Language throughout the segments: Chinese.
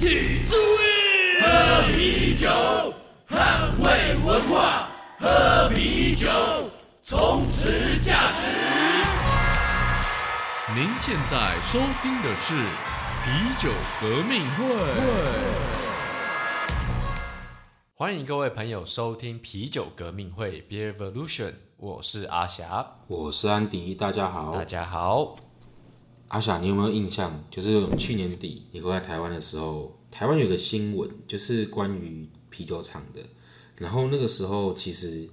体注意，喝啤酒，捍卫文化，喝啤酒，充实价值。您现在收听的是啤酒革命会。欢迎各位朋友收听啤酒革命会 Beer Revolution，我是阿霞，我是安迪，大家好。大家好。阿霞，你有没有印象？就是去年底你回来台湾的时候，台湾有个新闻，就是关于啤酒厂的。然后那个时候，其实，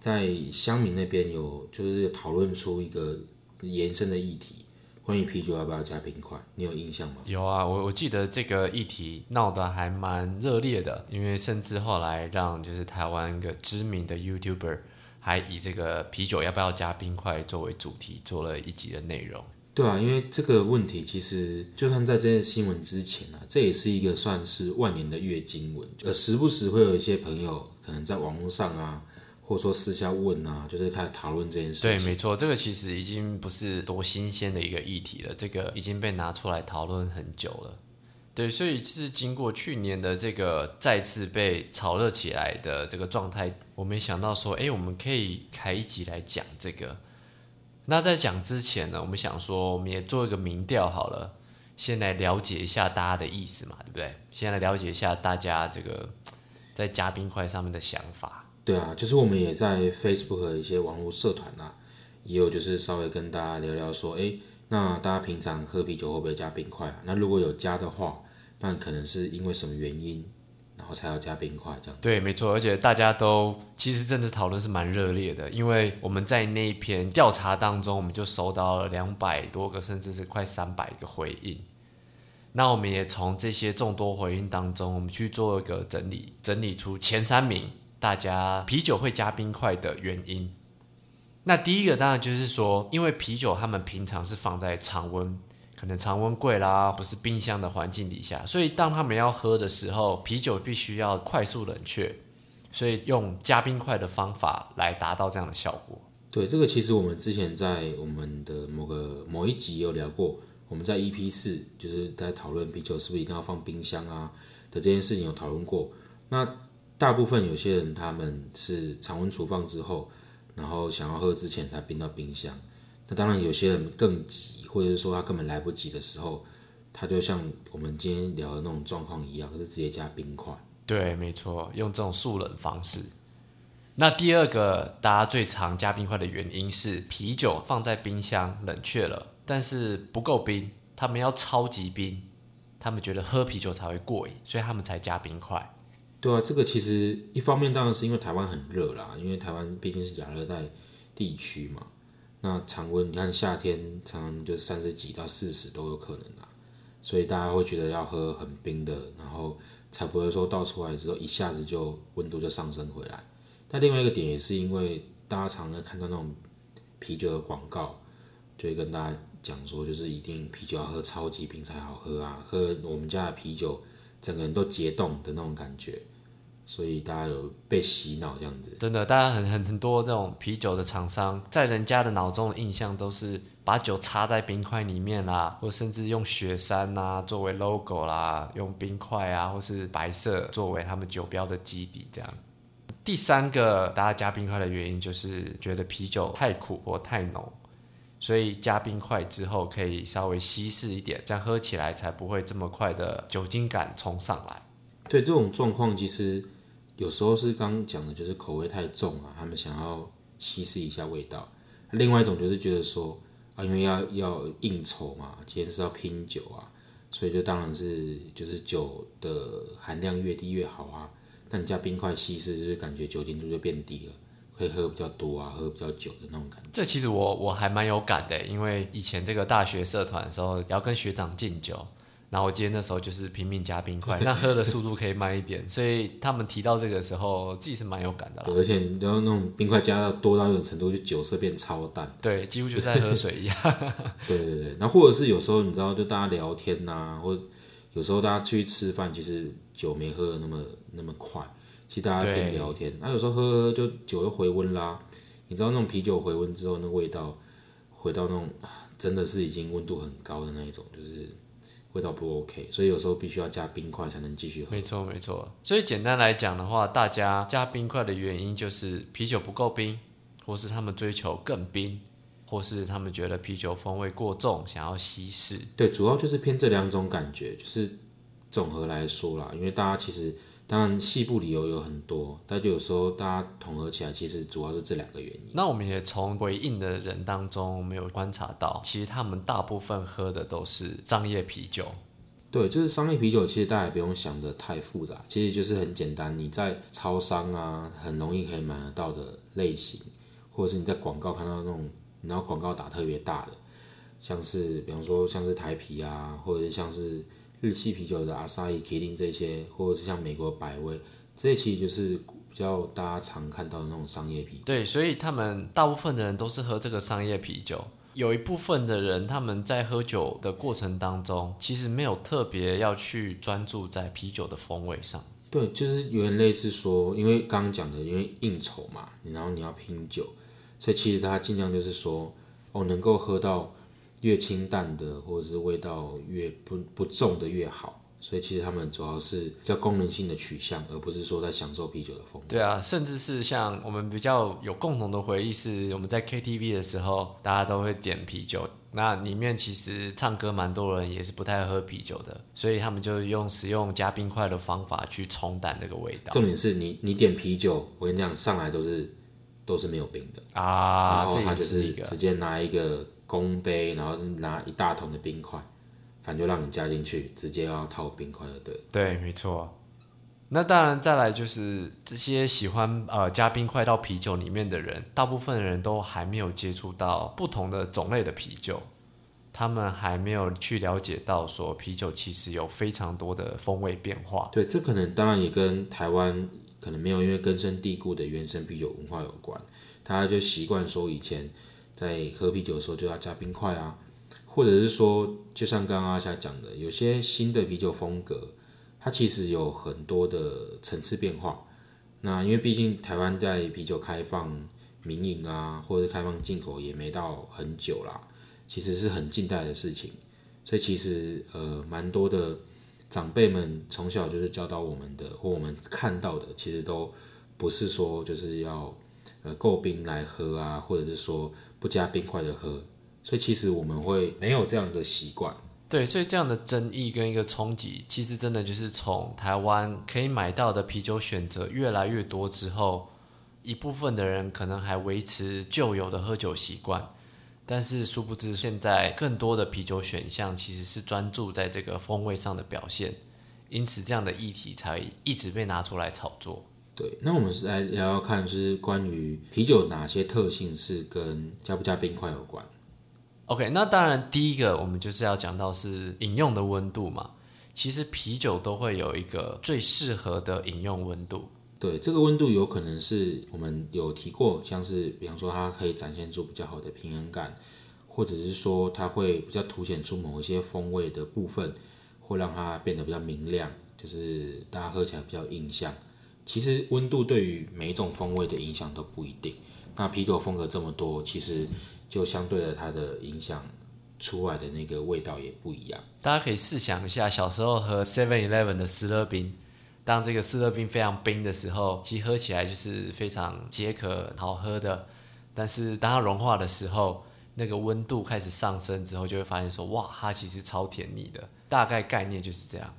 在乡民那边有就是讨论出一个延伸的议题。关于啤酒要不要加冰块，你有印象吗？有啊，我我记得这个议题闹得还蛮热烈的，因为甚至后来让就是台湾一个知名的 YouTuber 还以这个啤酒要不要加冰块作为主题做了一集的内容。对啊，因为这个问题其实就算在这件新闻之前啊，这也是一个算是万年的月经文，呃，时不时会有一些朋友可能在网络上啊。或者说私下问啊，就是开始讨论这件事。对，没错，这个其实已经不是多新鲜的一个议题了，这个已经被拿出来讨论很久了。对，所以是经过去年的这个再次被炒热起来的这个状态，我没想到说，哎，我们可以开一集来讲这个。那在讲之前呢，我们想说，我们也做一个民调好了，先来了解一下大家的意思嘛，对不对？先来了解一下大家这个 在加冰块上面的想法。对啊，就是我们也在 Facebook 的一些网络社团啊，也有就是稍微跟大家聊聊说，哎，那大家平常喝啤酒会不会加冰块啊？那如果有加的话，那可能是因为什么原因，然后才要加冰块这样？对，没错，而且大家都其实政治讨论是蛮热烈的，因为我们在那一篇调查当中，我们就收到了两百多个，甚至是快三百个回应。那我们也从这些众多回应当中，我们去做一个整理，整理出前三名。大家啤酒会加冰块的原因，那第一个当然就是说，因为啤酒他们平常是放在常温，可能常温柜啦，不是冰箱的环境底下，所以当他们要喝的时候，啤酒必须要快速冷却，所以用加冰块的方法来达到这样的效果。对，这个其实我们之前在我们的某个某一集有聊过，我们在 EP 四就是在讨论啤酒是不是一定要放冰箱啊的这件事情有讨论过。那大部分有些人他们是常温储放之后，然后想要喝之前才冰到冰箱。那当然有些人更急，或者是说他根本来不及的时候，他就像我们今天聊的那种状况一样，是直接加冰块。对，没错，用这种速冷方式。那第二个大家最常加冰块的原因是啤酒放在冰箱冷却了，但是不够冰，他们要超级冰，他们觉得喝啤酒才会过瘾，所以他们才加冰块。对啊，这个其实一方面当然是因为台湾很热啦，因为台湾毕竟是亚热带地区嘛。那常温你看夏天常常就三十几到四十都有可能啊，所以大家会觉得要喝很冰的，然后才不会说倒出来之后一下子就温度就上升回来。但另外一个点也是因为大家常常看到那种啤酒的广告，就会跟大家讲说，就是一定啤酒要喝超级冰才好喝啊，喝我们家的啤酒。整个人都结冻的那种感觉，所以大家有被洗脑这样子。真的，大家很很很多这种啤酒的厂商，在人家的脑中的印象都是把酒插在冰块里面啦，或甚至用雪山呐作为 logo 啦，用冰块啊或是白色作为他们酒标的基底这样。第三个大家加冰块的原因，就是觉得啤酒太苦或太浓。所以加冰块之后，可以稍微稀释一点，这样喝起来才不会这么快的酒精感冲上来。对这种状况，其实有时候是刚讲的，就是口味太重啊，他们想要稀释一下味道。另外一种就是觉得说啊，因为要要应酬嘛，今天是要拼酒啊，所以就当然是就是酒的含量越低越好啊。但你加冰块稀释，就是感觉酒精度就变低了。可以喝比较多啊，喝比较久的那种感觉。这其实我我还蛮有感的，因为以前这个大学社团的时候要跟学长敬酒，然后我今天那时候就是拼命加冰块，那喝的速度可以慢一点，所以他们提到这个时候自己是蛮有感的。而且你知道那种冰块加到多到一种程度，就酒色变超淡，对，几乎就在喝水一样。对对对，然后或者是有时候你知道，就大家聊天呐，或者有时候大家出去吃饭，其实酒没喝的那么那么快。其实大家边聊天，那有时候喝喝就酒又回温啦。你知道那种啤酒回温之后，那味道回到那种真的是已经温度很高的那一种，就是味道不 OK，所以有时候必须要加冰块才能继续喝。没错没错。所以简单来讲的话，大家加冰块的原因就是啤酒不够冰，或是他们追求更冰，或是他们觉得啤酒风味过重，想要稀释。对，主要就是偏这两种感觉，就是总和来说啦，因为大家其实当然细部理由有很多，但就有时候大家统合起来，其实主要是这两个原因。那我们也从回应的人当中，我们有观察到，其实他们大部分喝的都是商业啤酒。对，就是商业啤酒，其实大家也不用想的太复杂，其实就是很简单，你在超商啊，很容易可以买得到的类型，或者是你在广告看到那种，然后广告打特别大的，像是比方说像是台啤啊，或者是像是日系啤酒的阿萨伊、麒麟这些，或者是像美国百威，这些其实就是比较大家常看到的那种商业啤酒。对，所以他们大部分的人都是喝这个商业啤酒。有一部分的人，他们在喝酒的过程当中，其实没有特别要去专注在啤酒的风味上。对，就是有点类似说，因为刚刚讲的，因为应酬嘛，然后你要拼酒，所以其实他尽量就是说，哦，能够喝到越清淡的，或者是味道越不不重的越好。所以其实他们主要是叫功能性的取向，而不是说在享受啤酒的风味。对啊，甚至是像我们比较有共同的回忆，是我们在 KTV 的时候，大家都会点啤酒。那里面其实唱歌蛮多人也是不太喝啤酒的，所以他们就用使用加冰块的方法去冲淡那个味道。重点是你你点啤酒，我跟你讲，上来都是都是没有冰的啊，然后他这也就是一个直接拿一个公杯，然后拿一大桶的冰块，反正就让你加进去，直接要套冰块的，对。对，没错。那当然，再来就是这些喜欢呃加冰块到啤酒里面的人，大部分人都还没有接触到不同的种类的啤酒，他们还没有去了解到说啤酒其实有非常多的风味变化。对，这可能当然也跟台湾可能没有因为根深蒂固的原生啤酒文化有关，大家就习惯说以前在喝啤酒的时候就要加冰块啊，或者是说，就像刚刚阿夏讲的，有些新的啤酒风格，它其实有很多的层次变化。那因为毕竟台湾在啤酒开放民营啊，或者开放进口也没到很久啦，其实是很近代的事情，所以其实呃蛮多的长辈们从小就是教导我们的，或我们看到的，其实都不是说就是要呃够冰来喝啊，或者是说不加冰块的喝，所以其实我们会没有这样的习惯。对，所以这样的争议跟一个冲击，其实真的就是从台湾可以买到的啤酒选择越来越多之后，一部分的人可能还维持旧有的喝酒习惯，但是殊不知现在更多的啤酒选项其实是专注在这个风味上的表现，因此这样的议题才一直被拿出来炒作。对，那我们是来聊聊看，就是关于啤酒哪些特性是跟加不加冰块有关。OK，那当然第一个我们就是要讲到是饮用的温度嘛。其实啤酒都会有一个最适合的饮用温度。对，这个温度有可能是我们有提过，像是比方说它可以展现出比较好的平衡感，或者是说它会比较凸显出某一些风味的部分，会让它变得比较明亮，就是大家喝起来比较有印象。其实温度对于每一种风味的影响都不一定。那啤酒风格这么多，其实就相对的它的影响出来的那个味道也不一样。大家可以试想一下，小时候喝 Seven Eleven 的斯乐冰，当这个斯乐冰非常冰的时候，其实喝起来就是非常解渴、好喝的。但是当它融化的时候，那个温度开始上升之后，就会发现说，哇，它其实超甜腻的。大概概念就是这样。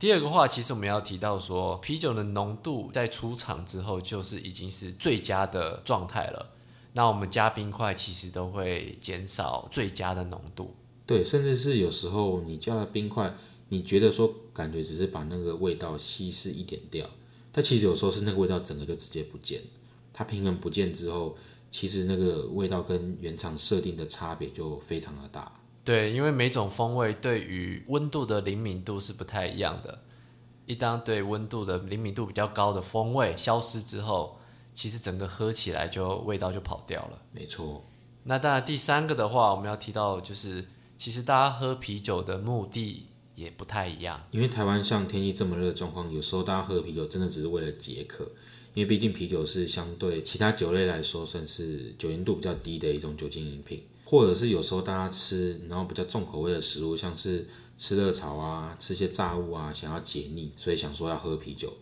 第二个话，其实我们要提到说，啤酒的浓度在出厂之后，就是已经是最佳的状态了。那我们加冰块，其实都会减少最佳的浓度。对，甚至是有时候你加了冰块，你觉得说感觉只是把那个味道稀释一点掉，但其实有时候是那个味道整个就直接不见，它平衡不见之后，其实那个味道跟原厂设定的差别就非常的大。对，因为每种风味对于温度的灵敏度是不太一样的。一当对温度的灵敏度比较高的风味消失之后，其实整个喝起来就味道就跑掉了。没错，那当然，第三个的话，我们要提到就是，其实大家喝啤酒的目的也不太一样。因为台湾像天气这么热的状况，有时候大家喝啤酒真的只是为了解渴，因为毕竟啤酒是相对其他酒类来说算是酒精度比较低的一种酒精饮品，或者是有时候大家吃然后比较重口味的食物，像是吃热炒啊，吃些炸物啊，想要解腻，所以想说要喝啤酒。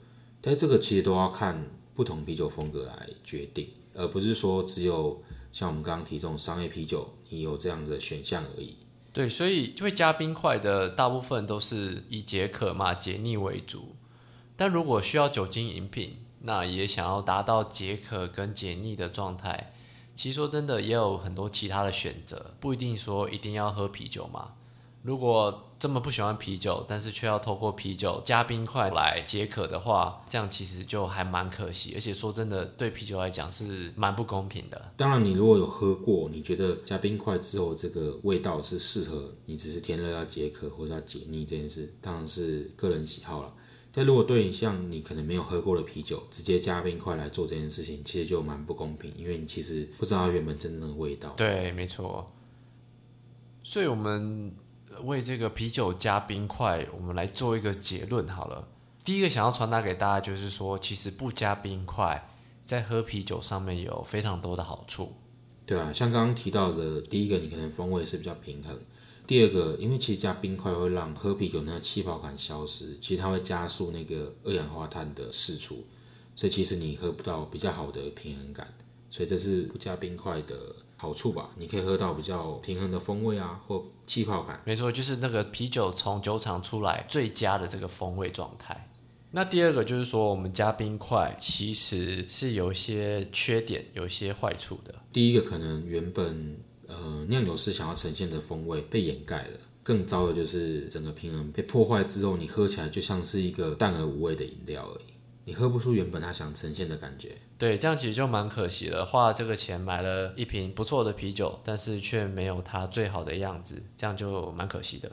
但这个其实都要看不同啤酒风格来决定，而不是说只有像我们刚刚提这种商业啤酒，你有这样的选项而已。对，所以就会加冰块的大部分都是以解渴嘛、解腻为主。但如果需要酒精饮品，那也想要达到解渴跟解腻的状态，其实说真的也有很多其他的选择，不一定说一定要喝啤酒嘛。如果这么不喜欢啤酒，但是却要透过啤酒加冰块来解渴的话，这样其实就还蛮可惜。而且说真的，对啤酒来讲是蛮不公平的。当然，你如果有喝过，你觉得加冰块之后这个味道是适合你，只是天热要解渴或者要解腻这件事，当然是个人喜好了。但如果对你像你可能没有喝过的啤酒，直接加冰块来做这件事情，其实就蛮不公平，因为你其实不知道原本真正的味道。对，没错。所以我们。为这个啤酒加冰块，我们来做一个结论好了。第一个想要传达给大家就是说，其实不加冰块，在喝啤酒上面有非常多的好处。对啊，像刚刚提到的，第一个你可能风味是比较平衡；第二个，因为其实加冰块会让喝啤酒那个气泡感消失，其实它会加速那个二氧化碳的释出，所以其实你喝不到比较好的平衡感。所以这是不加冰块的。好处吧，你可以喝到比较平衡的风味啊，或气泡感。没错，就是那个啤酒从酒厂出来最佳的这个风味状态。那第二个就是说，我们加冰块其实是有一些缺点，有一些坏处的。第一个可能原本呃酿酒师想要呈现的风味被掩盖了，更糟的就是整个平衡被破坏之后，你喝起来就像是一个淡而无味的饮料而已。你喝不出原本他想呈现的感觉，对，这样其实就蛮可惜的。花这个钱买了一瓶不错的啤酒，但是却没有它最好的样子，这样就蛮可惜的。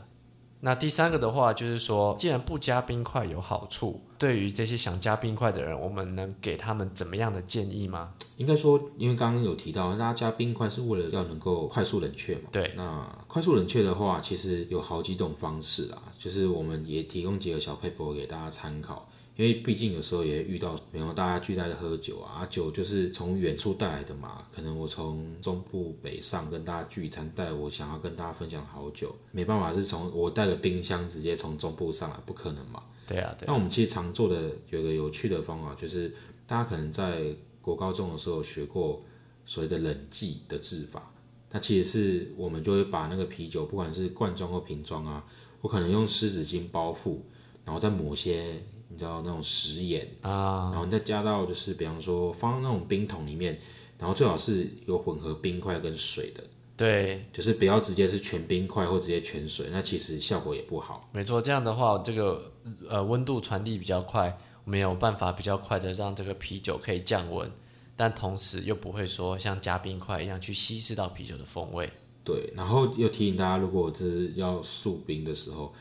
那第三个的话，就是说，既然不加冰块有好处，对于这些想加冰块的人，我们能给他们怎么样的建议吗？应该说，因为刚刚有提到，大家加冰块是为了要能够快速冷却嘛。对。那快速冷却的话，其实有好几种方式啊，就是我们也提供几个小 paper 给大家参考。因为毕竟有时候也遇到，比方大家聚在这喝酒啊，酒就是从远处带来的嘛。可能我从中部北上跟大家聚餐，带我想要跟大家分享好酒，没办法是从我带个冰箱直接从中部上来，不可能嘛。对啊，对。那我们其实常做的有个有趣的方法，就是大家可能在国高中的时候学过所谓的冷剂的制法。那其实是我们就会把那个啤酒，不管是罐装或瓶装啊，我可能用湿纸巾包覆，然后再抹些。你知道那种食盐啊，然后你再加到就是，比方说放那种冰桶里面，然后最好是有混合冰块跟水的，对，就是不要直接是全冰块或直接全水，那其实效果也不好。没错，这样的话，这个呃温度传递比较快，没有办法比较快的让这个啤酒可以降温，但同时又不会说像加冰块一样去稀释到啤酒的风味。对，然后又提醒大家，如果这是要速冰的时候。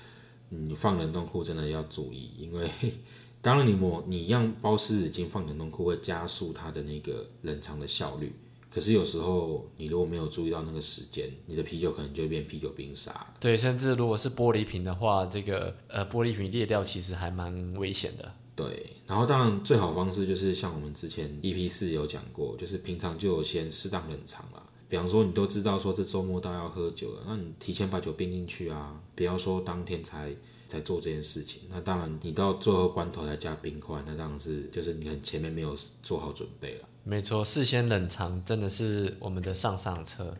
你放冷冻库真的要注意，因为 当然你抹你一样包湿纸巾放冷冻库会加速它的那个冷藏的效率。可是有时候你如果没有注意到那个时间，你的啤酒可能就会变啤酒冰沙。对，甚至如果是玻璃瓶的话，这个呃玻璃瓶裂掉其实还蛮危险的。对，然后当然最好方式就是像我们之前 EP 四有讲过，就是平常就先适当冷藏了。比方说，你都知道说这周末到要喝酒了，那你提前把酒冰进去啊，不要说当天才才做这件事情。那当然，你到最后关头才加冰块，那当然是就是你很前面没有做好准备了。没错，事先冷藏真的是我们的上上策。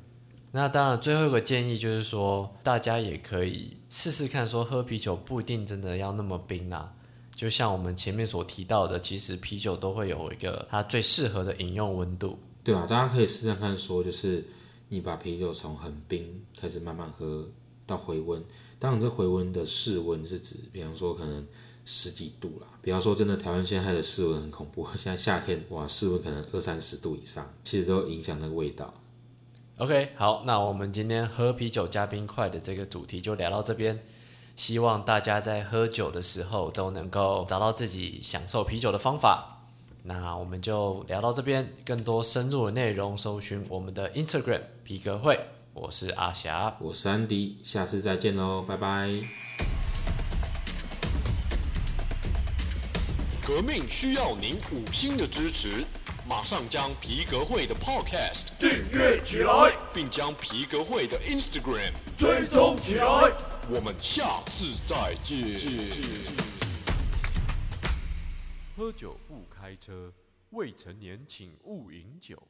那当然，最后一个建议就是说，大家也可以试试看，说喝啤酒不一定真的要那么冰啊。就像我们前面所提到的，其实啤酒都会有一个它最适合的饮用温度。对啊，大家可以试试看，说就是你把啤酒从很冰开始慢慢喝到回温，当然这回温的室温是指，比方说可能十几度啦。比方说真的，台湾现在的室温很恐怖，现在夏天哇，室温可能二三十度以上，其实都影响那个味道。OK，好，那我们今天喝啤酒加冰块的这个主题就聊到这边，希望大家在喝酒的时候都能够找到自己享受啤酒的方法。那我们就聊到这边，更多深入的内容，搜寻我们的 Instagram 皮革会。我是阿霞，我是安迪，下次再见喽，拜拜。革命需要您五星的支持，马上将皮革会的 Podcast 订阅起来。并将皮革会的 Instagram 追踪起来。我们下次再见。喝酒不开车，未成年请勿饮酒。